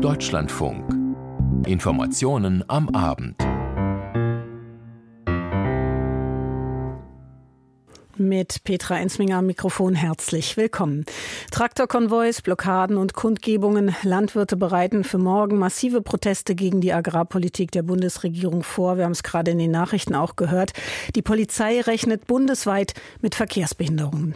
Deutschlandfunk. Informationen am Abend. Mit Petra Ensminger am Mikrofon herzlich willkommen. Traktorkonvois, Blockaden und Kundgebungen. Landwirte bereiten für morgen massive Proteste gegen die Agrarpolitik der Bundesregierung vor. Wir haben es gerade in den Nachrichten auch gehört. Die Polizei rechnet bundesweit mit Verkehrsbehinderungen.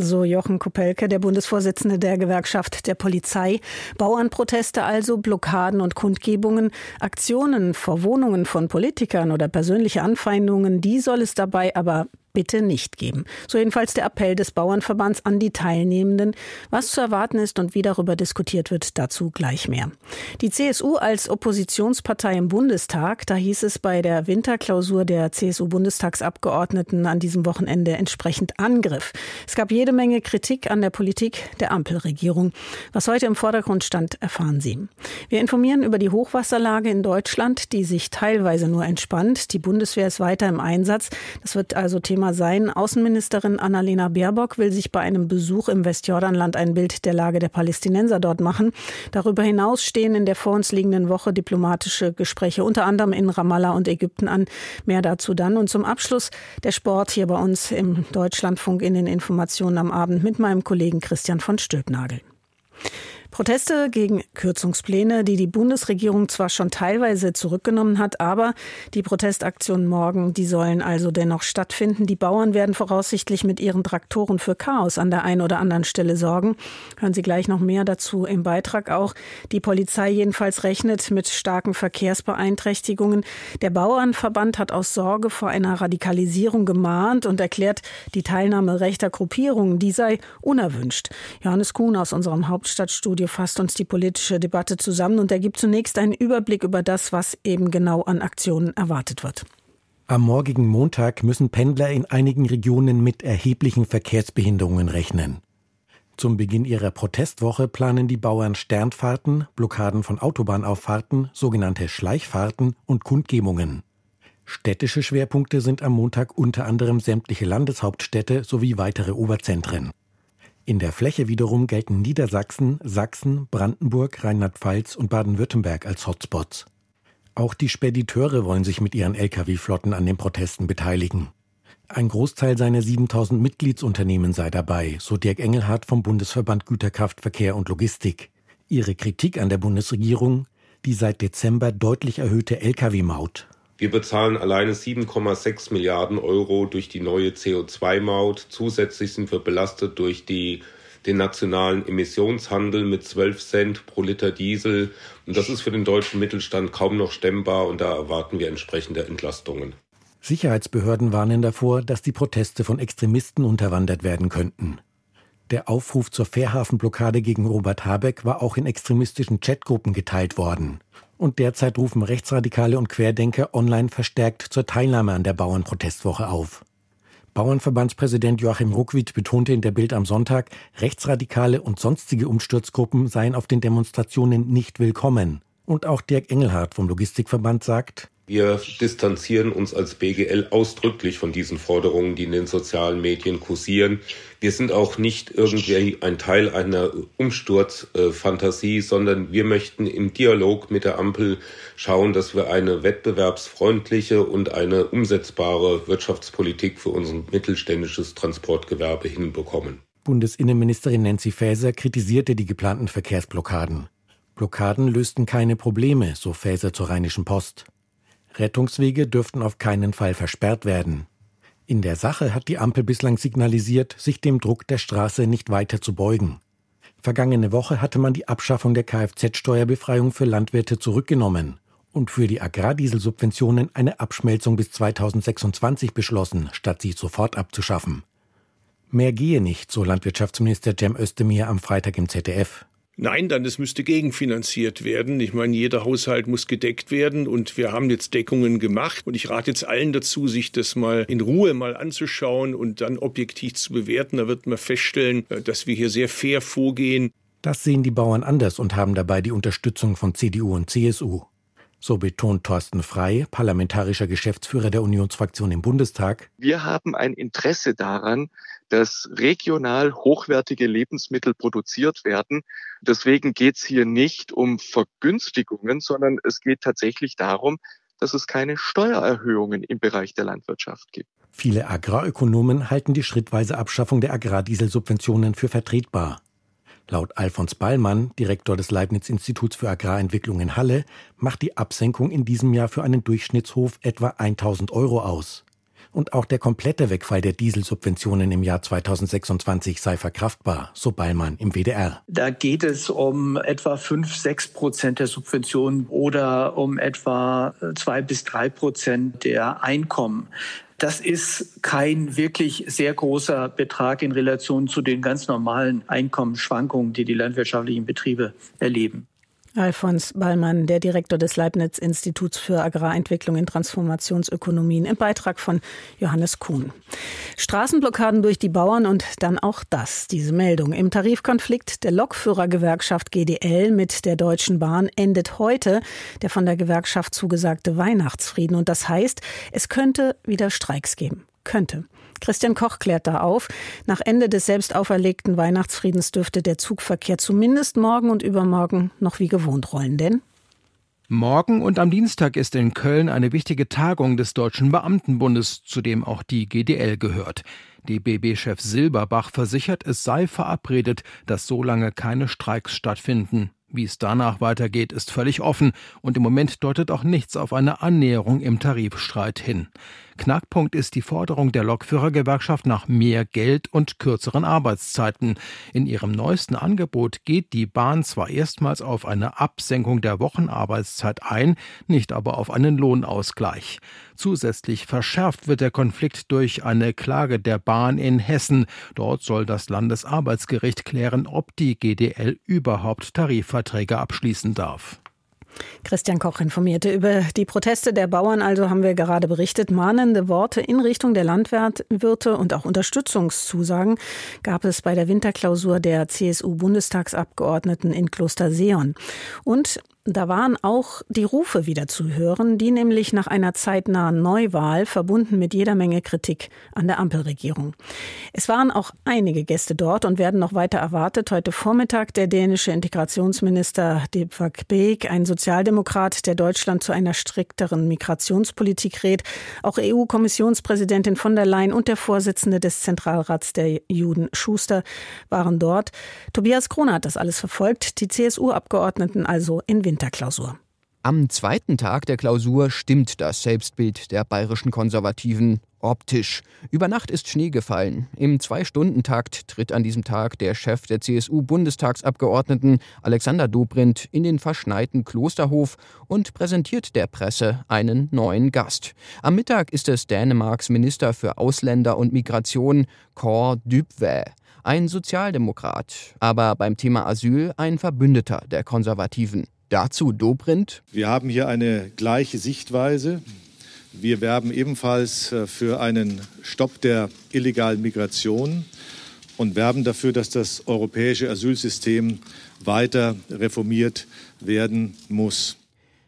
So Jochen Kopelke, der Bundesvorsitzende der Gewerkschaft der Polizei. Bauernproteste also, Blockaden und Kundgebungen, Aktionen vor Wohnungen von Politikern oder persönliche Anfeindungen, die soll es dabei aber bitte nicht geben. So jedenfalls der Appell des Bauernverbands an die Teilnehmenden. Was zu erwarten ist und wie darüber diskutiert wird, dazu gleich mehr. Die CSU als Oppositionspartei im Bundestag, da hieß es bei der Winterklausur der CSU-Bundestagsabgeordneten an diesem Wochenende entsprechend Angriff. Es gab jede Menge Kritik an der Politik der Ampelregierung. Was heute im Vordergrund stand, erfahren Sie. Wir informieren über die Hochwasserlage in Deutschland, die sich teilweise nur entspannt. Die Bundeswehr ist weiter im Einsatz. Das wird also Thema Thema sein. Außenministerin Annalena Baerbock will sich bei einem Besuch im Westjordanland ein Bild der Lage der Palästinenser dort machen. Darüber hinaus stehen in der vor uns liegenden Woche diplomatische Gespräche unter anderem in Ramallah und Ägypten an. Mehr dazu dann. Und zum Abschluss der Sport hier bei uns im Deutschlandfunk in den Informationen am Abend mit meinem Kollegen Christian von Stülpnagel. Proteste gegen Kürzungspläne, die die Bundesregierung zwar schon teilweise zurückgenommen hat, aber die Protestaktionen morgen, die sollen also dennoch stattfinden. Die Bauern werden voraussichtlich mit ihren Traktoren für Chaos an der einen oder anderen Stelle sorgen. Hören Sie gleich noch mehr dazu im Beitrag auch. Die Polizei jedenfalls rechnet mit starken Verkehrsbeeinträchtigungen. Der Bauernverband hat aus Sorge vor einer Radikalisierung gemahnt und erklärt, die Teilnahme rechter Gruppierungen, die sei unerwünscht. Johannes Kuhn aus unserem Hauptstadtstudio Studio fasst uns die politische Debatte zusammen und er gibt zunächst einen Überblick über das, was eben genau an Aktionen erwartet wird. Am morgigen Montag müssen Pendler in einigen Regionen mit erheblichen Verkehrsbehinderungen rechnen. Zum Beginn ihrer Protestwoche planen die Bauern Sternfahrten, Blockaden von Autobahnauffahrten, sogenannte Schleichfahrten und Kundgebungen. Städtische Schwerpunkte sind am Montag unter anderem sämtliche Landeshauptstädte sowie weitere Oberzentren. In der Fläche wiederum gelten Niedersachsen, Sachsen, Brandenburg, Rheinland-Pfalz und Baden-Württemberg als Hotspots. Auch die Spediteure wollen sich mit ihren Lkw-Flotten an den Protesten beteiligen. Ein Großteil seiner 7000 Mitgliedsunternehmen sei dabei, so Dirk Engelhardt vom Bundesverband Güterkraftverkehr und Logistik. Ihre Kritik an der Bundesregierung, die seit Dezember deutlich erhöhte Lkw-Maut wir bezahlen alleine 7,6 Milliarden Euro durch die neue CO2-Maut. Zusätzlich sind wir belastet durch die, den nationalen Emissionshandel mit 12 Cent pro Liter Diesel. Und das ist für den deutschen Mittelstand kaum noch stemmbar und da erwarten wir entsprechende Entlastungen. Sicherheitsbehörden warnen davor, dass die Proteste von Extremisten unterwandert werden könnten. Der Aufruf zur Fährhafenblockade gegen Robert Habeck war auch in extremistischen Chatgruppen geteilt worden. Und derzeit rufen Rechtsradikale und Querdenker online verstärkt zur Teilnahme an der Bauernprotestwoche auf. Bauernverbandspräsident Joachim Ruckwied betonte in der Bild am Sonntag, Rechtsradikale und sonstige Umsturzgruppen seien auf den Demonstrationen nicht willkommen. Und auch Dirk Engelhardt vom Logistikverband sagt, wir distanzieren uns als BGL ausdrücklich von diesen Forderungen, die in den sozialen Medien kursieren. Wir sind auch nicht irgendwie ein Teil einer Umsturzfantasie, sondern wir möchten im Dialog mit der Ampel schauen, dass wir eine wettbewerbsfreundliche und eine umsetzbare Wirtschaftspolitik für unser mittelständisches Transportgewerbe hinbekommen. Bundesinnenministerin Nancy Faeser kritisierte die geplanten Verkehrsblockaden. Blockaden lösten keine Probleme, so Faeser zur Rheinischen Post. Rettungswege dürften auf keinen Fall versperrt werden. In der Sache hat die Ampel bislang signalisiert, sich dem Druck der Straße nicht weiter zu beugen. Vergangene Woche hatte man die Abschaffung der Kfz-Steuerbefreiung für Landwirte zurückgenommen und für die Agrardieselsubventionen eine Abschmelzung bis 2026 beschlossen, statt sie sofort abzuschaffen. Mehr gehe nicht, so Landwirtschaftsminister Cem Özdemir am Freitag im ZDF. Nein, dann es müsste gegenfinanziert werden. Ich meine, jeder Haushalt muss gedeckt werden und wir haben jetzt Deckungen gemacht und ich rate jetzt allen dazu, sich das mal in Ruhe mal anzuschauen und dann objektiv zu bewerten. Da wird man feststellen, äh, dass wir hier sehr fair vorgehen. Das sehen die Bauern anders und haben dabei die Unterstützung von CDU und CSU. So betont Thorsten Frei, parlamentarischer Geschäftsführer der Unionsfraktion im Bundestag. Wir haben ein Interesse daran, dass regional hochwertige Lebensmittel produziert werden. Deswegen geht es hier nicht um Vergünstigungen, sondern es geht tatsächlich darum, dass es keine Steuererhöhungen im Bereich der Landwirtschaft gibt. Viele Agrarökonomen halten die schrittweise Abschaffung der Agrardieselsubventionen für vertretbar. Laut Alfons Ballmann, Direktor des Leibniz-Instituts für Agrarentwicklung in Halle, macht die Absenkung in diesem Jahr für einen Durchschnittshof etwa 1000 Euro aus und auch der komplette Wegfall der Dieselsubventionen im Jahr 2026 sei verkraftbar, so Ballmann im WDR. Da geht es um etwa 5, 6 Prozent der Subventionen oder um etwa 2 bis 3 Prozent der Einkommen. Das ist kein wirklich sehr großer Betrag in Relation zu den ganz normalen Einkommensschwankungen, die die landwirtschaftlichen Betriebe erleben. Alfons Ballmann, der Direktor des Leibniz-Instituts für Agrarentwicklung in Transformationsökonomien, im Beitrag von Johannes Kuhn. Straßenblockaden durch die Bauern und dann auch das, diese Meldung. Im Tarifkonflikt der Lokführergewerkschaft GDL mit der Deutschen Bahn endet heute der von der Gewerkschaft zugesagte Weihnachtsfrieden. Und das heißt, es könnte wieder Streiks geben. Könnte. Christian Koch klärt da auf. Nach Ende des selbst auferlegten Weihnachtsfriedens dürfte der Zugverkehr zumindest morgen und übermorgen noch wie gewohnt rollen. Denn Morgen und am Dienstag ist in Köln eine wichtige Tagung des Deutschen Beamtenbundes, zu dem auch die GDL gehört. DBB-Chef Silberbach versichert, es sei verabredet, dass so lange keine Streiks stattfinden. Wie es danach weitergeht, ist völlig offen und im Moment deutet auch nichts auf eine Annäherung im Tarifstreit hin. Knackpunkt ist die Forderung der Lokführergewerkschaft nach mehr Geld und kürzeren Arbeitszeiten. In ihrem neuesten Angebot geht die Bahn zwar erstmals auf eine Absenkung der Wochenarbeitszeit ein, nicht aber auf einen Lohnausgleich. Zusätzlich verschärft wird der Konflikt durch eine Klage der Bahn in Hessen. Dort soll das Landesarbeitsgericht klären, ob die GDL überhaupt Tarifverträge abschließen darf. Christian Koch informierte über die Proteste der Bauern, also haben wir gerade berichtet. Mahnende Worte in Richtung der Landwirte und auch Unterstützungszusagen gab es bei der Winterklausur der CSU-Bundestagsabgeordneten in Kloster Seon. Und da waren auch die Rufe wieder zu hören, die nämlich nach einer zeitnahen Neuwahl verbunden mit jeder Menge Kritik an der Ampelregierung. Es waren auch einige Gäste dort und werden noch weiter erwartet. Heute Vormittag der dänische Integrationsminister Deepak Beek, ein Sozialdemokrat, der Deutschland zu einer strikteren Migrationspolitik rät. Auch EU-Kommissionspräsidentin von der Leyen und der Vorsitzende des Zentralrats der Juden Schuster waren dort. Tobias Kroner hat das alles verfolgt. Die CSU-Abgeordneten also in Winter. Winterklausur. Am zweiten Tag der Klausur stimmt das Selbstbild der bayerischen Konservativen optisch. Über Nacht ist Schnee gefallen. Im Zwei-Stunden-Takt tritt an diesem Tag der Chef der CSU-Bundestagsabgeordneten Alexander Dobrindt in den verschneiten Klosterhof und präsentiert der Presse einen neuen Gast. Am Mittag ist es Dänemarks Minister für Ausländer und Migration, Kåre Dybvad ein Sozialdemokrat, aber beim Thema Asyl ein Verbündeter der Konservativen. Dazu Dobrindt. Wir haben hier eine gleiche Sichtweise. Wir werben ebenfalls äh, für einen Stopp der illegalen Migration und werben dafür, dass das europäische Asylsystem weiter reformiert werden muss.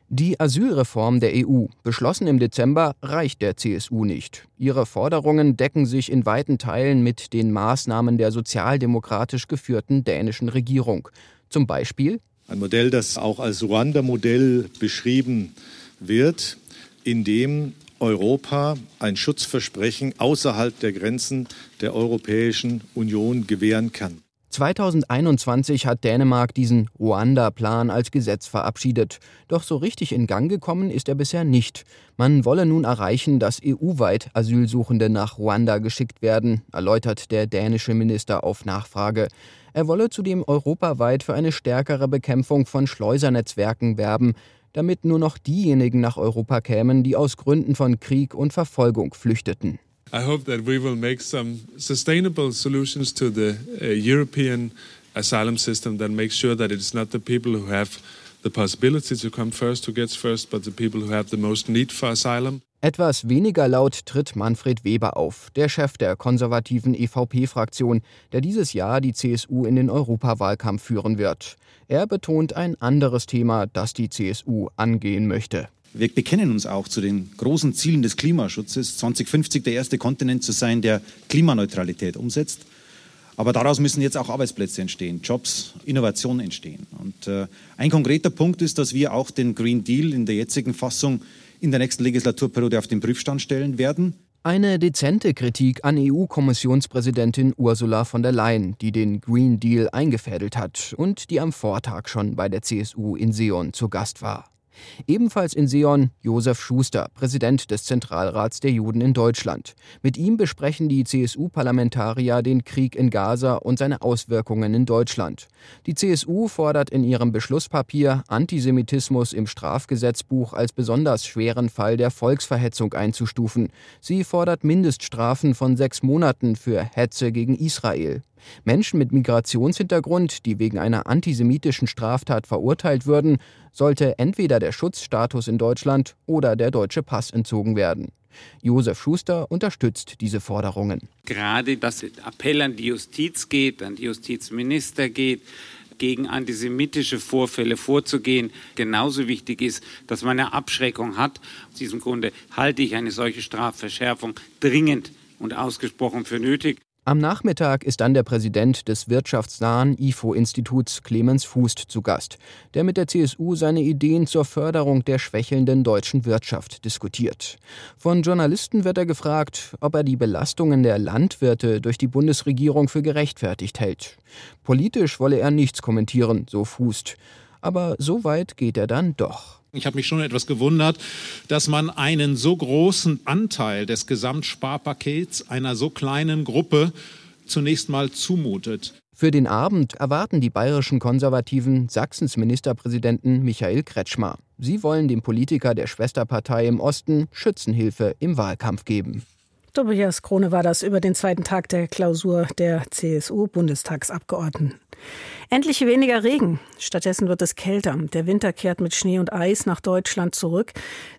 Die Asylreform der EU, beschlossen im Dezember, reicht der CSU nicht. Ihre Forderungen decken sich in weiten Teilen mit den Maßnahmen der sozialdemokratisch geführten dänischen Regierung. Zum Beispiel ein Modell, das auch als Ruanda-Modell beschrieben wird, in dem Europa ein Schutzversprechen außerhalb der Grenzen der Europäischen Union gewähren kann. 2021 hat Dänemark diesen Ruanda-Plan als Gesetz verabschiedet. Doch so richtig in Gang gekommen ist er bisher nicht. Man wolle nun erreichen, dass EU-weit Asylsuchende nach Ruanda geschickt werden, erläutert der dänische Minister auf Nachfrage. Er wolle zudem europaweit für eine stärkere Bekämpfung von Schleusernetzwerken werben, damit nur noch diejenigen nach Europa kämen, die aus Gründen von Krieg und Verfolgung flüchteten. I hope that we will make some sustainable solutions to the uh, European asylum system that makes sure that it's not the people who have the possibility to come first who gets first, but the people who have the most need for asylum. Etwas weniger laut tritt Manfred Weber auf, der Chef der konservativen EVP-Fraktion, der dieses Jahr die CSU in den Europawahlkampf führen wird. Er betont ein anderes Thema, das die CSU angehen möchte. Wir bekennen uns auch zu den großen Zielen des Klimaschutzes, 2050 der erste Kontinent zu sein, der Klimaneutralität umsetzt. Aber daraus müssen jetzt auch Arbeitsplätze entstehen, Jobs, Innovationen entstehen. Und äh, ein konkreter Punkt ist, dass wir auch den Green Deal in der jetzigen Fassung in der nächsten Legislaturperiode auf den Prüfstand stellen werden. Eine dezente Kritik an EU-Kommissionspräsidentin Ursula von der Leyen, die den Green Deal eingefädelt hat und die am Vortag schon bei der CSU in Seon zu Gast war. Ebenfalls in Seon Josef Schuster, Präsident des Zentralrats der Juden in Deutschland. Mit ihm besprechen die CSU-Parlamentarier den Krieg in Gaza und seine Auswirkungen in Deutschland. Die CSU fordert in ihrem Beschlusspapier, Antisemitismus im Strafgesetzbuch als besonders schweren Fall der Volksverhetzung einzustufen. Sie fordert Mindeststrafen von sechs Monaten für Hetze gegen Israel. Menschen mit Migrationshintergrund, die wegen einer antisemitischen Straftat verurteilt würden, sollte entweder der Schutzstatus in Deutschland oder der deutsche Pass entzogen werden. Josef Schuster unterstützt diese Forderungen. Gerade dass Appell an die Justiz geht, an die Justizminister geht, gegen antisemitische Vorfälle vorzugehen, genauso wichtig ist, dass man eine Abschreckung hat. Aus diesem Grunde halte ich eine solche Strafverschärfung dringend und ausgesprochen für nötig. Am Nachmittag ist dann der Präsident des wirtschaftsnahen IFO-Instituts Clemens Fußt zu Gast, der mit der CSU seine Ideen zur Förderung der schwächelnden deutschen Wirtschaft diskutiert. Von Journalisten wird er gefragt, ob er die Belastungen der Landwirte durch die Bundesregierung für gerechtfertigt hält. Politisch wolle er nichts kommentieren, so Fußt. Aber so weit geht er dann doch. Ich habe mich schon etwas gewundert, dass man einen so großen Anteil des Gesamtsparpakets einer so kleinen Gruppe zunächst mal zumutet. Für den Abend erwarten die bayerischen Konservativen Sachsens Ministerpräsidenten Michael Kretschmer. Sie wollen dem Politiker der Schwesterpartei im Osten Schützenhilfe im Wahlkampf geben. Tobias Krone war das über den zweiten Tag der Klausur der CSU-Bundestagsabgeordneten. Endlich weniger Regen. Stattdessen wird es kälter. Der Winter kehrt mit Schnee und Eis nach Deutschland zurück.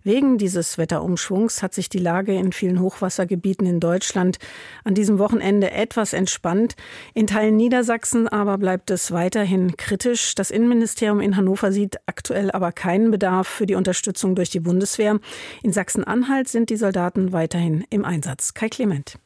Wegen dieses Wetterumschwungs hat sich die Lage in vielen Hochwassergebieten in Deutschland an diesem Wochenende etwas entspannt. In Teilen Niedersachsen aber bleibt es weiterhin kritisch. Das Innenministerium in Hannover sieht aktuell aber keinen Bedarf für die Unterstützung durch die Bundeswehr. In Sachsen-Anhalt sind die Soldaten weiterhin im Einsatz. Kai Clement.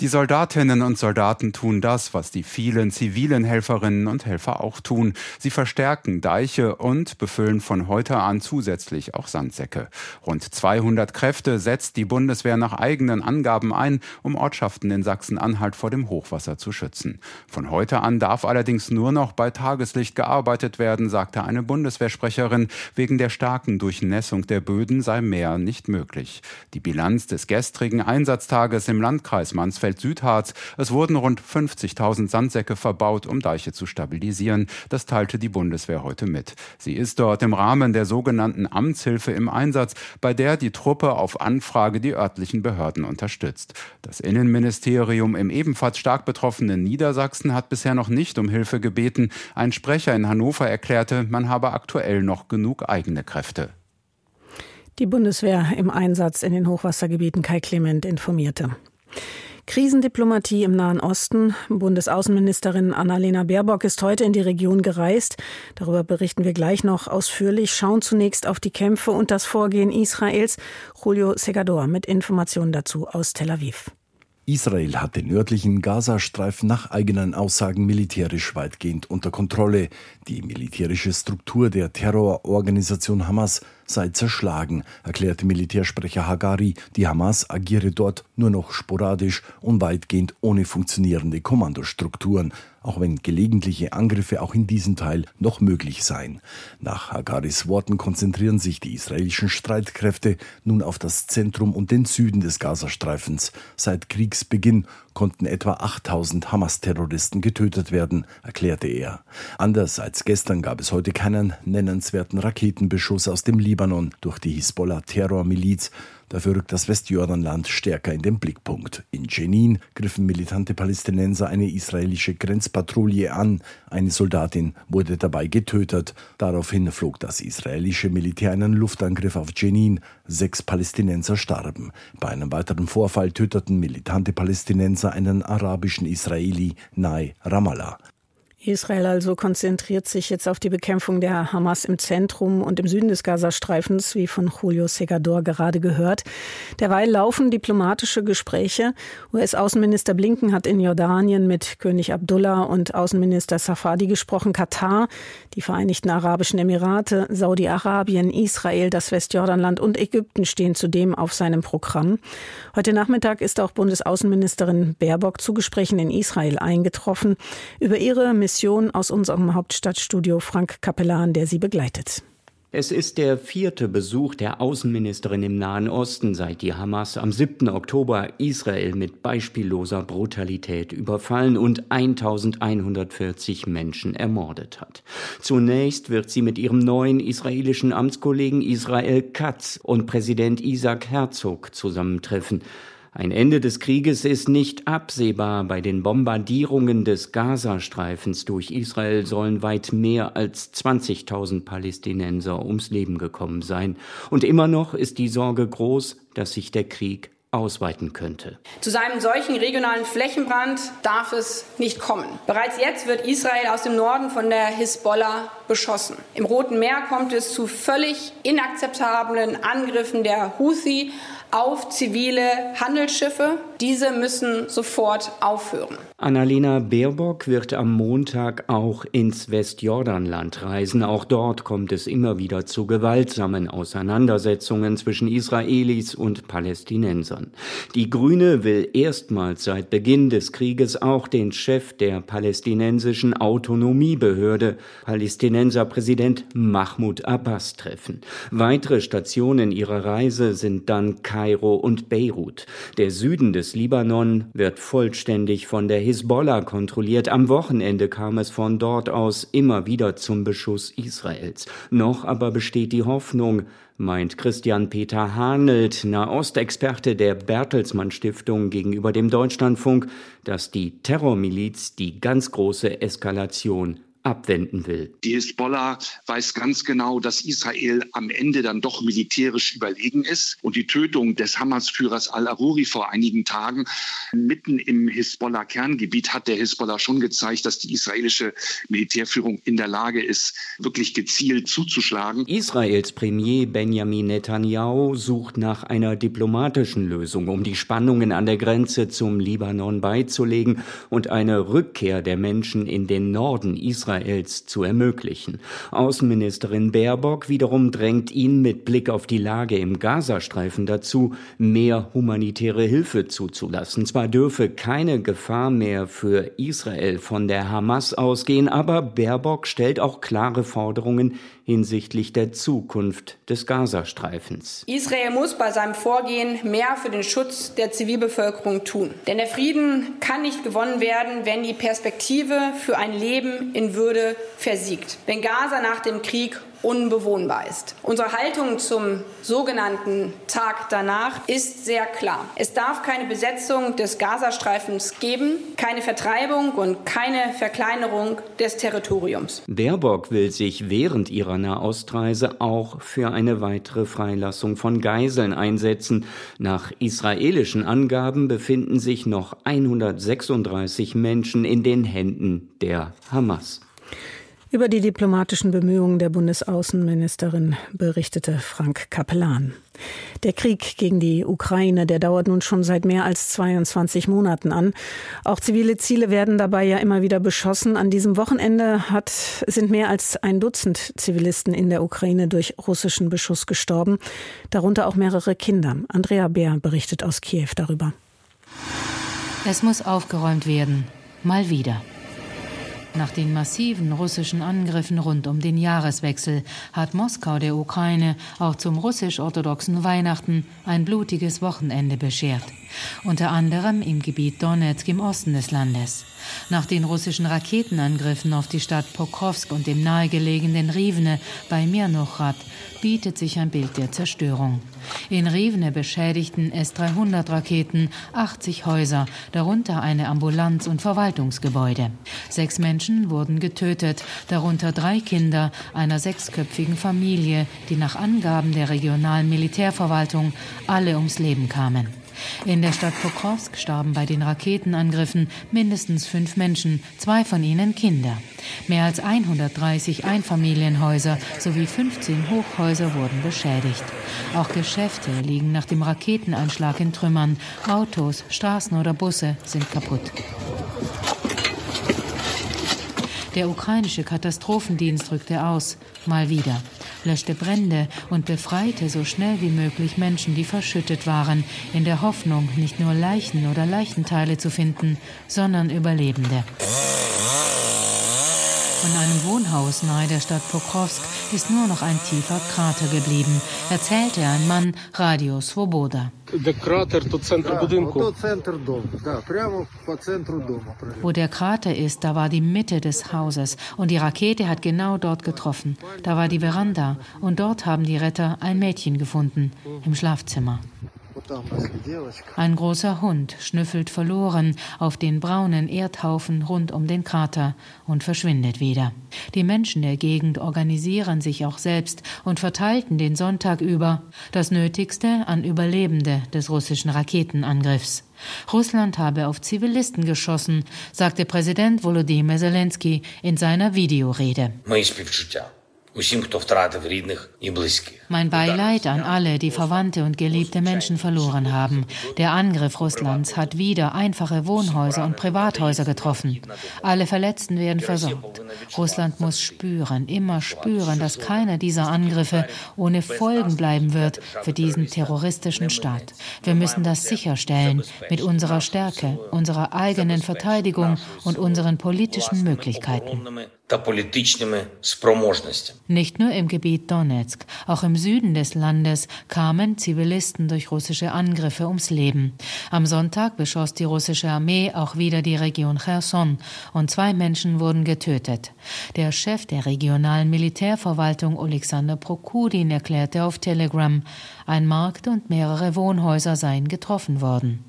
Die Soldatinnen und Soldaten tun das, was die vielen zivilen Helferinnen und Helfer auch tun. Sie verstärken Deiche und befüllen von heute an zusätzlich auch Sandsäcke. Rund 200 Kräfte setzt die Bundeswehr nach eigenen Angaben ein, um Ortschaften in Sachsen-Anhalt vor dem Hochwasser zu schützen. Von heute an darf allerdings nur noch bei Tageslicht gearbeitet werden, sagte eine Bundeswehrsprecherin. Wegen der starken Durchnässung der Böden sei mehr nicht möglich. Die Bilanz des gestrigen Einsatztages im Landkreis Mansfeld Bielefeld-Südharz. Es wurden rund 50.000 Sandsäcke verbaut, um Deiche zu stabilisieren. Das teilte die Bundeswehr heute mit. Sie ist dort im Rahmen der sogenannten Amtshilfe im Einsatz, bei der die Truppe auf Anfrage die örtlichen Behörden unterstützt. Das Innenministerium im ebenfalls stark betroffenen Niedersachsen hat bisher noch nicht um Hilfe gebeten. Ein Sprecher in Hannover erklärte, man habe aktuell noch genug eigene Kräfte. Die Bundeswehr im Einsatz in den Hochwassergebieten Kai Clement informierte. Krisendiplomatie im Nahen Osten. Bundesaußenministerin Annalena Baerbock ist heute in die Region gereist. Darüber berichten wir gleich noch ausführlich. Schauen zunächst auf die Kämpfe und das Vorgehen Israels. Julio Segador mit Informationen dazu aus Tel Aviv. Israel hat den nördlichen Gazastreifen nach eigenen Aussagen militärisch weitgehend unter Kontrolle. Die militärische Struktur der Terrororganisation Hamas sei zerschlagen, erklärte Militärsprecher Hagari. Die Hamas agiere dort nur noch sporadisch und weitgehend ohne funktionierende Kommandostrukturen, auch wenn gelegentliche Angriffe auch in diesem Teil noch möglich seien. Nach Hagaris Worten konzentrieren sich die israelischen Streitkräfte nun auf das Zentrum und den Süden des Gazastreifens. Seit Kriegsbeginn konnten etwa 8000 Hamas-Terroristen getötet werden, erklärte er. Anders als gestern gab es heute keinen nennenswerten Raketenbeschuss aus dem Libanon Libanon durch die Hisbollah-Terrormiliz. Dafür rückt das Westjordanland stärker in den Blickpunkt. In Jenin griffen militante Palästinenser eine israelische Grenzpatrouille an. Eine Soldatin wurde dabei getötet. Daraufhin flog das israelische Militär einen Luftangriff auf Jenin. Sechs Palästinenser starben. Bei einem weiteren Vorfall töteten militante Palästinenser einen arabischen Israeli nahe Ramallah. Israel also konzentriert sich jetzt auf die Bekämpfung der Hamas im Zentrum und im Süden des Gazastreifens, wie von Julio Segador gerade gehört. Derweil laufen diplomatische Gespräche. US-Außenminister Blinken hat in Jordanien mit König Abdullah und Außenminister Safadi gesprochen. Katar, die Vereinigten Arabischen Emirate, Saudi-Arabien, Israel, das Westjordanland und Ägypten stehen zudem auf seinem Programm. Heute Nachmittag ist auch Bundesaußenministerin Baerbock zu Gesprächen in Israel eingetroffen. Über ihre Mission aus unserem Hauptstadtstudio Frank Kapellan, der sie begleitet. Es ist der vierte Besuch der Außenministerin im Nahen Osten, seit die Hamas am 7. Oktober Israel mit beispielloser Brutalität überfallen und 1140 Menschen ermordet hat. Zunächst wird sie mit ihrem neuen israelischen Amtskollegen Israel Katz und Präsident Isaac Herzog zusammentreffen. Ein Ende des Krieges ist nicht absehbar. Bei den Bombardierungen des Gazastreifens durch Israel sollen weit mehr als 20.000 Palästinenser ums Leben gekommen sein. Und immer noch ist die Sorge groß, dass sich der Krieg ausweiten könnte. Zu seinem solchen regionalen Flächenbrand darf es nicht kommen. Bereits jetzt wird Israel aus dem Norden von der Hisbollah beschossen. Im Roten Meer kommt es zu völlig inakzeptablen Angriffen der Houthi auf zivile Handelsschiffe. Diese müssen sofort aufhören. Annalena Baerbock wird am Montag auch ins Westjordanland reisen. Auch dort kommt es immer wieder zu gewaltsamen Auseinandersetzungen zwischen Israelis und Palästinensern. Die Grüne will erstmals seit Beginn des Krieges auch den Chef der palästinensischen Autonomiebehörde, Palästinenserpräsident Mahmoud Abbas, treffen. Weitere Stationen ihrer Reise sind dann Kairo und Beirut. Der Süden des Libanon wird vollständig von der Hisbollah kontrolliert. Am Wochenende kam es von dort aus immer wieder zum Beschuss Israels. Noch aber besteht die Hoffnung, meint Christian Peter Hanelt, Nahostexperte der Bertelsmann Stiftung gegenüber dem Deutschlandfunk, dass die Terrormiliz die ganz große Eskalation abwenden will. Die Hisbollah weiß ganz genau, dass Israel am Ende dann doch militärisch überlegen ist. Und die Tötung des Hamas-Führers al-Aruri vor einigen Tagen mitten im Hisbollah-Kerngebiet hat der Hisbollah schon gezeigt, dass die israelische Militärführung in der Lage ist, wirklich gezielt zuzuschlagen. Israels Premier Benjamin Netanyahu sucht nach einer diplomatischen Lösung, um die Spannungen an der Grenze zum Libanon beizulegen und eine Rückkehr der Menschen in den Norden Israels Israels zu ermöglichen. Außenministerin Baerbock wiederum drängt ihn mit Blick auf die Lage im Gazastreifen dazu, mehr humanitäre Hilfe zuzulassen. Zwar dürfe keine Gefahr mehr für Israel von der Hamas ausgehen, aber Baerbock stellt auch klare Forderungen hinsichtlich der Zukunft des Gazastreifens. Israel muss bei seinem Vorgehen mehr für den Schutz der Zivilbevölkerung tun. Denn der Frieden kann nicht gewonnen werden, wenn die Perspektive für ein Leben in Würde versiegt. Wenn Gaza nach dem Krieg unbewohnbar ist. Unsere Haltung zum sogenannten Tag danach ist sehr klar. Es darf keine Besetzung des Gazastreifens geben, keine Vertreibung und keine Verkleinerung des Territoriums. Baerbock will sich während ihrer Nahostreise auch für eine weitere Freilassung von Geiseln einsetzen. Nach israelischen Angaben befinden sich noch 136 Menschen in den Händen der Hamas. Über die diplomatischen Bemühungen der Bundesaußenministerin berichtete Frank Kapellan. Der Krieg gegen die Ukraine, der dauert nun schon seit mehr als 22 Monaten an. Auch zivile Ziele werden dabei ja immer wieder beschossen. An diesem Wochenende hat, sind mehr als ein Dutzend Zivilisten in der Ukraine durch russischen Beschuss gestorben, darunter auch mehrere Kinder. Andrea Bär berichtet aus Kiew darüber. Es muss aufgeräumt werden. Mal wieder. Nach den massiven russischen Angriffen rund um den Jahreswechsel hat Moskau der Ukraine auch zum russisch-orthodoxen Weihnachten ein blutiges Wochenende beschert. unter anderem im Gebiet Donetsk im Osten des Landes. Nach den russischen Raketenangriffen auf die Stadt Pokrovsk und dem nahegelegenen Rivne bei Mirnochrad bietet sich ein Bild der Zerstörung. In Rivne beschädigten S-300-Raketen 80 Häuser, darunter eine Ambulanz und Verwaltungsgebäude. Sechs Menschen wurden getötet, darunter drei Kinder einer sechsköpfigen Familie, die nach Angaben der regionalen Militärverwaltung alle ums Leben kamen. In der Stadt Pokrovsk starben bei den Raketenangriffen mindestens fünf Menschen, zwei von ihnen Kinder. Mehr als 130 Einfamilienhäuser sowie 15 Hochhäuser wurden beschädigt. Auch Geschäfte liegen nach dem Raketeneinschlag in Trümmern. Autos, Straßen oder Busse sind kaputt. Der ukrainische Katastrophendienst rückte aus, mal wieder, löschte Brände und befreite so schnell wie möglich Menschen, die verschüttet waren, in der Hoffnung, nicht nur Leichen oder Leichenteile zu finden, sondern Überlebende. Von einem Wohnhaus nahe der Stadt Pokrovsk ist nur noch ein tiefer Krater geblieben, erzählte ein Mann Radio Svoboda. Wo der Krater ist, da war die Mitte des Hauses und die Rakete hat genau dort getroffen. Da war die Veranda und dort haben die Retter ein Mädchen gefunden im Schlafzimmer. Ein großer Hund schnüffelt verloren auf den braunen Erdhaufen rund um den Krater und verschwindet wieder. Die Menschen der Gegend organisieren sich auch selbst und verteilten den Sonntag über das Nötigste an Überlebende des russischen Raketenangriffs. Russland habe auf Zivilisten geschossen, sagte Präsident Volodymyr Zelensky in seiner Videorede. Mein Beileid an alle, die Verwandte und geliebte Menschen verloren haben. Der Angriff Russlands hat wieder einfache Wohnhäuser und Privathäuser getroffen. Alle Verletzten werden versorgt. Russland muss spüren, immer spüren, dass keiner dieser Angriffe ohne Folgen bleiben wird für diesen terroristischen Staat. Wir müssen das sicherstellen mit unserer Stärke, unserer eigenen Verteidigung und unseren politischen Möglichkeiten. Nicht nur im Gebiet Donetsk, auch im Süden des Landes kamen Zivilisten durch russische Angriffe ums Leben. Am Sonntag beschoss die russische Armee auch wieder die Region Cherson und zwei Menschen wurden getötet. Der Chef der regionalen Militärverwaltung Alexander Prokudin erklärte auf Telegram, ein Markt und mehrere Wohnhäuser seien getroffen worden.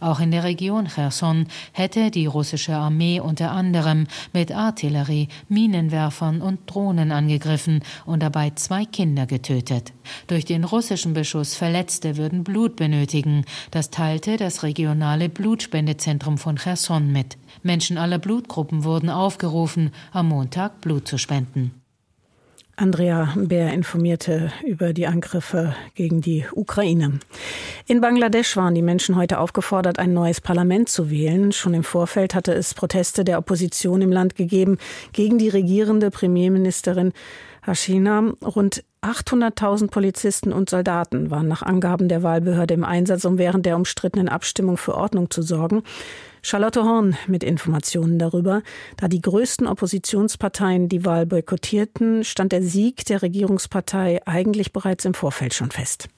Auch in der Region Cherson hätte die russische Armee unter anderem mit Artillerie, Minenwerfern und Drohnen angegriffen und dabei zwei Kinder getötet. Durch den russischen Beschuss Verletzte würden Blut benötigen. Das teilte das regionale Blutspendezentrum von Cherson mit. Menschen aller Blutgruppen wurden aufgerufen, am Montag Blut zu spenden. Andrea Bär informierte über die Angriffe gegen die Ukraine. In Bangladesch waren die Menschen heute aufgefordert, ein neues Parlament zu wählen. Schon im Vorfeld hatte es Proteste der Opposition im Land gegeben gegen die regierende Premierministerin Hashina. Rund 800.000 Polizisten und Soldaten waren nach Angaben der Wahlbehörde im Einsatz, um während der umstrittenen Abstimmung für Ordnung zu sorgen. Charlotte Horn mit Informationen darüber. Da die größten Oppositionsparteien die Wahl boykottierten, stand der Sieg der Regierungspartei eigentlich bereits im Vorfeld schon fest.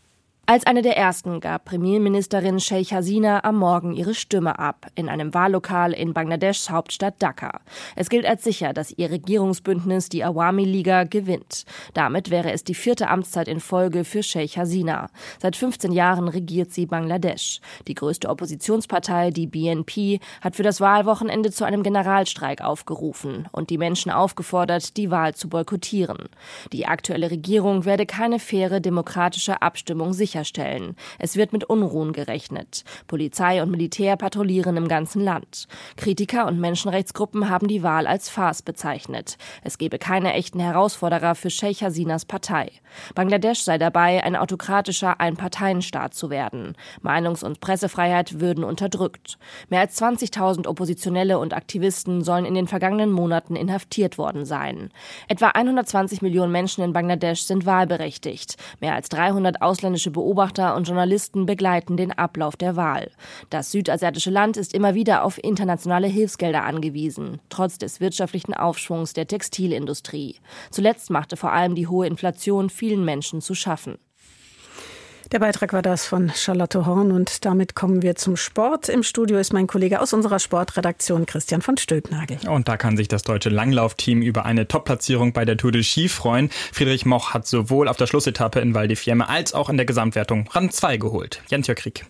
Als eine der ersten gab Premierministerin Sheikh Hasina am Morgen ihre Stimme ab in einem Wahllokal in Bangladeschs Hauptstadt Dhaka. Es gilt als sicher, dass ihr Regierungsbündnis die Awami Liga gewinnt. Damit wäre es die vierte Amtszeit in Folge für Sheikh Hasina. Seit 15 Jahren regiert sie Bangladesch. Die größte Oppositionspartei, die BNP, hat für das Wahlwochenende zu einem Generalstreik aufgerufen und die Menschen aufgefordert, die Wahl zu boykottieren. Die aktuelle Regierung werde keine faire demokratische Abstimmung sichern sicherstellen. Es wird mit Unruhen gerechnet. Polizei und Militär patrouillieren im ganzen Land. Kritiker und Menschenrechtsgruppen haben die Wahl als Farce bezeichnet. Es gebe keine echten Herausforderer für Sheikh Hasinas Partei. Bangladesch sei dabei, ein autokratischer Einparteienstaat zu werden. Meinungs- und Pressefreiheit würden unterdrückt. Mehr als 20.000 Oppositionelle und Aktivisten sollen in den vergangenen Monaten inhaftiert worden sein. Etwa 120 Millionen Menschen in Bangladesch sind wahlberechtigt. Mehr als 300 ausländische Beobachter und Journalisten begleiten den Ablauf der Wahl. Das südasiatische Land ist immer wieder auf internationale Hilfsgelder angewiesen, trotz des wirtschaftlichen Aufschwungs der Textilindustrie. Zuletzt machte vor allem die hohe Inflation vielen Menschen zu schaffen. Der Beitrag war das von Charlotte Horn und damit kommen wir zum Sport. Im Studio ist mein Kollege aus unserer Sportredaktion Christian von Stülpnagel. Und da kann sich das deutsche Langlaufteam über eine Top-Platzierung bei der Tour de Ski freuen. Friedrich Moch hat sowohl auf der Schlussetappe in Val di Fiemme als auch in der Gesamtwertung Rang 2 geholt. Jens-Jörg Krieg.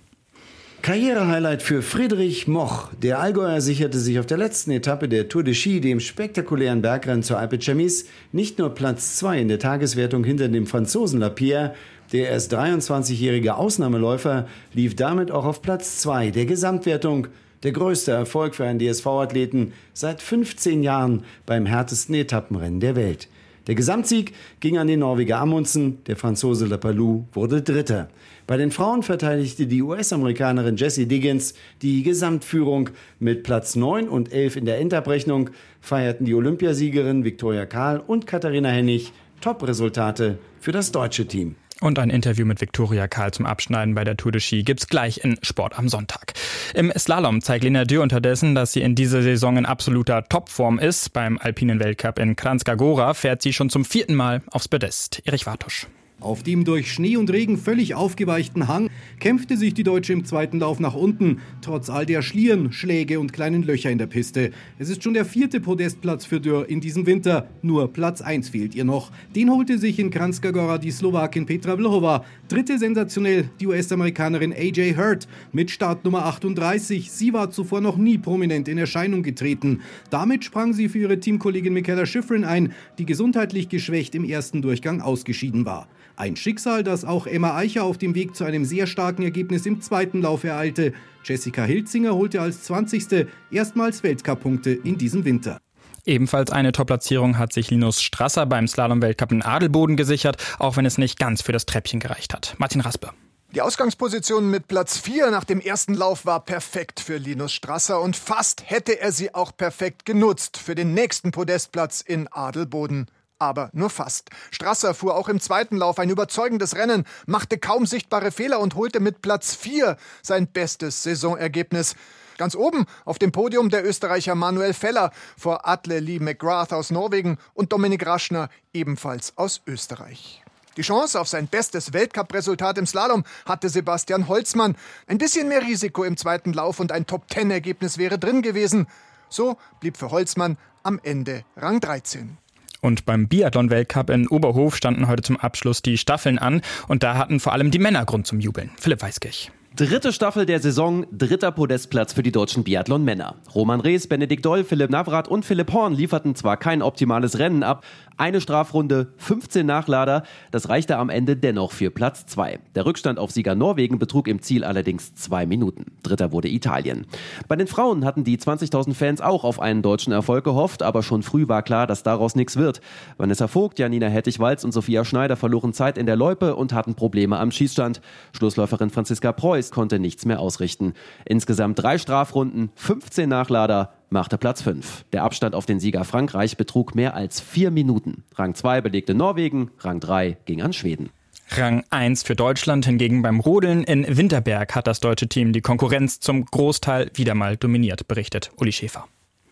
Karrierehighlight für Friedrich Moch. Der Allgäuer sicherte sich auf der letzten Etappe der Tour de Ski, dem spektakulären Bergrennen zur Alpe Chemise, nicht nur Platz 2 in der Tageswertung hinter dem Franzosen Lapierre, der erst 23-jährige Ausnahmeläufer lief damit auch auf Platz 2 der Gesamtwertung. Der größte Erfolg für einen DSV-Athleten seit 15 Jahren beim härtesten Etappenrennen der Welt. Der Gesamtsieg ging an den Norweger Amundsen, der Franzose Lapalou wurde Dritter. Bei den Frauen verteidigte die US-Amerikanerin Jessie Diggins die Gesamtführung. Mit Platz 9 und 11 in der Endabrechnung feierten die Olympiasiegerin Viktoria Kahl und Katharina Hennig Top-Resultate für das deutsche Team. Und ein Interview mit Viktoria Karl zum Abschneiden bei der Tour de Ski gibt's gleich in Sport am Sonntag. Im Slalom zeigt Lena Dürr unterdessen, dass sie in dieser Saison in absoluter Topform ist. Beim Alpinen Weltcup in Kranjska Gora fährt sie schon zum vierten Mal aufs Podest. Erich Wartusch. Auf dem durch Schnee und Regen völlig aufgeweichten Hang kämpfte sich die Deutsche im zweiten Lauf nach unten, trotz all der Schlieren, Schläge und kleinen Löcher in der Piste. Es ist schon der vierte Podestplatz für Dürr in diesem Winter. Nur Platz 1 fehlt ihr noch. Den holte sich in Kranjska Gora die Slowakin Petra Vlhova. Dritte sensationell die US-Amerikanerin AJ Hurt mit Startnummer 38. Sie war zuvor noch nie prominent in Erscheinung getreten. Damit sprang sie für ihre Teamkollegin Michaela Schifrin ein, die gesundheitlich geschwächt im ersten Durchgang ausgeschieden war. Ein Schicksal, das auch Emma Eicher auf dem Weg zu einem sehr starken Ergebnis im zweiten Lauf ereilte. Jessica Hilzinger holte als 20. erstmals Weltcup-Punkte in diesem Winter. Ebenfalls eine Top-Platzierung hat sich Linus Strasser beim Slalom-Weltcup in Adelboden gesichert, auch wenn es nicht ganz für das Treppchen gereicht hat. Martin Raspe. Die Ausgangsposition mit Platz 4 nach dem ersten Lauf war perfekt für Linus Strasser und fast hätte er sie auch perfekt genutzt für den nächsten Podestplatz in Adelboden aber nur fast. Strasser fuhr auch im zweiten Lauf ein überzeugendes Rennen, machte kaum sichtbare Fehler und holte mit Platz 4 sein bestes Saisonergebnis. Ganz oben auf dem Podium der Österreicher Manuel Feller vor Atle Lee McGrath aus Norwegen und Dominik Raschner ebenfalls aus Österreich. Die Chance auf sein bestes Weltcupresultat im Slalom hatte Sebastian Holzmann. Ein bisschen mehr Risiko im zweiten Lauf und ein Top-10-Ergebnis wäre drin gewesen. So blieb für Holzmann am Ende Rang 13. Und beim Biathlon-Weltcup in Oberhof standen heute zum Abschluss die Staffeln an und da hatten vor allem die Männer Grund zum Jubeln. Philipp Weiskirch. Dritte Staffel der Saison, dritter Podestplatz für die deutschen Biathlon-Männer. Roman Rees, Benedikt Doll, Philipp Navrat und Philipp Horn lieferten zwar kein optimales Rennen ab, eine Strafrunde, 15 Nachlader, das reichte am Ende dennoch für Platz 2. Der Rückstand auf Sieger Norwegen betrug im Ziel allerdings zwei Minuten. Dritter wurde Italien. Bei den Frauen hatten die 20.000 Fans auch auf einen deutschen Erfolg gehofft, aber schon früh war klar, dass daraus nichts wird. Vanessa Vogt, Janina Hettich-Walz und Sophia Schneider verloren Zeit in der Loipe und hatten Probleme am Schießstand. Schlussläuferin Franziska Preuß Boys konnte nichts mehr ausrichten. Insgesamt drei Strafrunden, 15 Nachlader, machte Platz 5. Der Abstand auf den Sieger Frankreich betrug mehr als vier Minuten. Rang 2 belegte Norwegen, Rang 3 ging an Schweden. Rang 1 für Deutschland hingegen beim Rodeln in Winterberg hat das deutsche Team die Konkurrenz zum Großteil wieder mal dominiert, berichtet Uli Schäfer.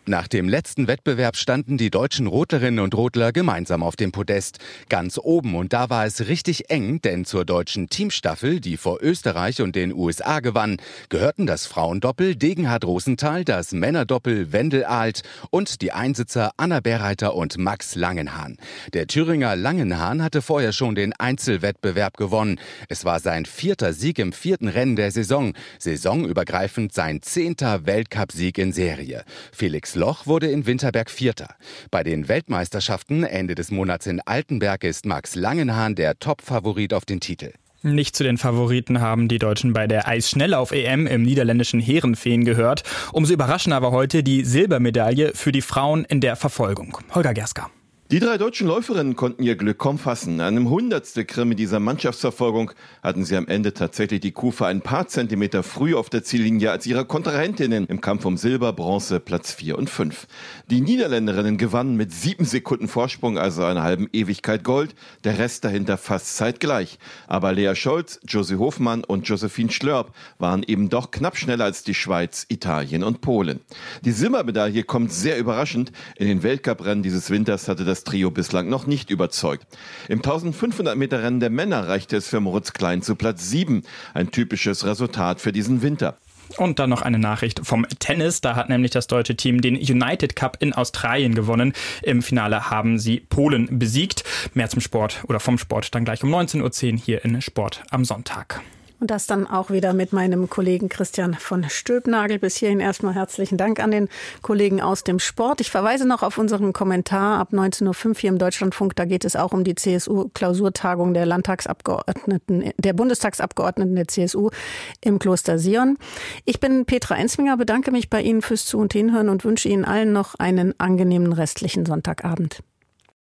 Nach dem letzten Wettbewerb standen die deutschen Rodlerinnen und Rodler gemeinsam auf dem Podest. Ganz oben und da war es richtig eng, denn zur deutschen Teamstaffel, die vor Österreich und den USA gewann, gehörten das Frauendoppel Degenhard Rosenthal, das Männerdoppel Wendel Alt und die Einsitzer Anna Berreiter und Max Langenhahn. Der Thüringer Langenhahn hatte vorher schon den Einzelwettbewerb gewonnen. Es war sein vierter Sieg im vierten Rennen der Saison, saisonübergreifend sein zehnter Weltcupsieg in Serie. Felix Felix Loch wurde in Winterberg Vierter. Bei den Weltmeisterschaften Ende des Monats in Altenberg ist Max Langenhahn der Top-Favorit auf den Titel. Nicht zu den Favoriten haben die Deutschen bei der Eisschnelllauf-EM im niederländischen Heerenfeen gehört. Umso überraschender war heute die Silbermedaille für die Frauen in der Verfolgung. Holger Gerska. Die drei deutschen Läuferinnen konnten ihr Glück kaum fassen. An einem hundertstel Krimi dieser Mannschaftsverfolgung hatten sie am Ende tatsächlich die Kufe ein paar Zentimeter früh auf der Ziellinie als ihre Kontrahentinnen im Kampf um Silber, Bronze, Platz 4 und 5. Die Niederländerinnen gewannen mit sieben Sekunden Vorsprung, also einer halben Ewigkeit Gold, der Rest dahinter fast zeitgleich. Aber Lea Scholz, Josie Hofmann und Josephine Schlörp waren eben doch knapp schneller als die Schweiz, Italien und Polen. Die Silbermedaille kommt sehr überraschend. In den Weltcuprennen dieses Winters hatte das das Trio bislang noch nicht überzeugt. Im 1500 Meter Rennen der Männer reichte es für Moritz Klein zu Platz 7. Ein typisches Resultat für diesen Winter. Und dann noch eine Nachricht vom Tennis. Da hat nämlich das deutsche Team den United Cup in Australien gewonnen. Im Finale haben sie Polen besiegt. Mehr zum Sport oder vom Sport dann gleich um 19.10 Uhr hier in Sport am Sonntag. Und das dann auch wieder mit meinem Kollegen Christian von Stülpnagel. Bis hierhin erstmal herzlichen Dank an den Kollegen aus dem Sport. Ich verweise noch auf unseren Kommentar ab 19.05 Uhr hier im Deutschlandfunk. Da geht es auch um die CSU-Klausurtagung der Landtagsabgeordneten, der Bundestagsabgeordneten der CSU im Kloster Sion. Ich bin Petra Enzminger, bedanke mich bei Ihnen fürs Zu- und Hinhören und wünsche Ihnen allen noch einen angenehmen restlichen Sonntagabend.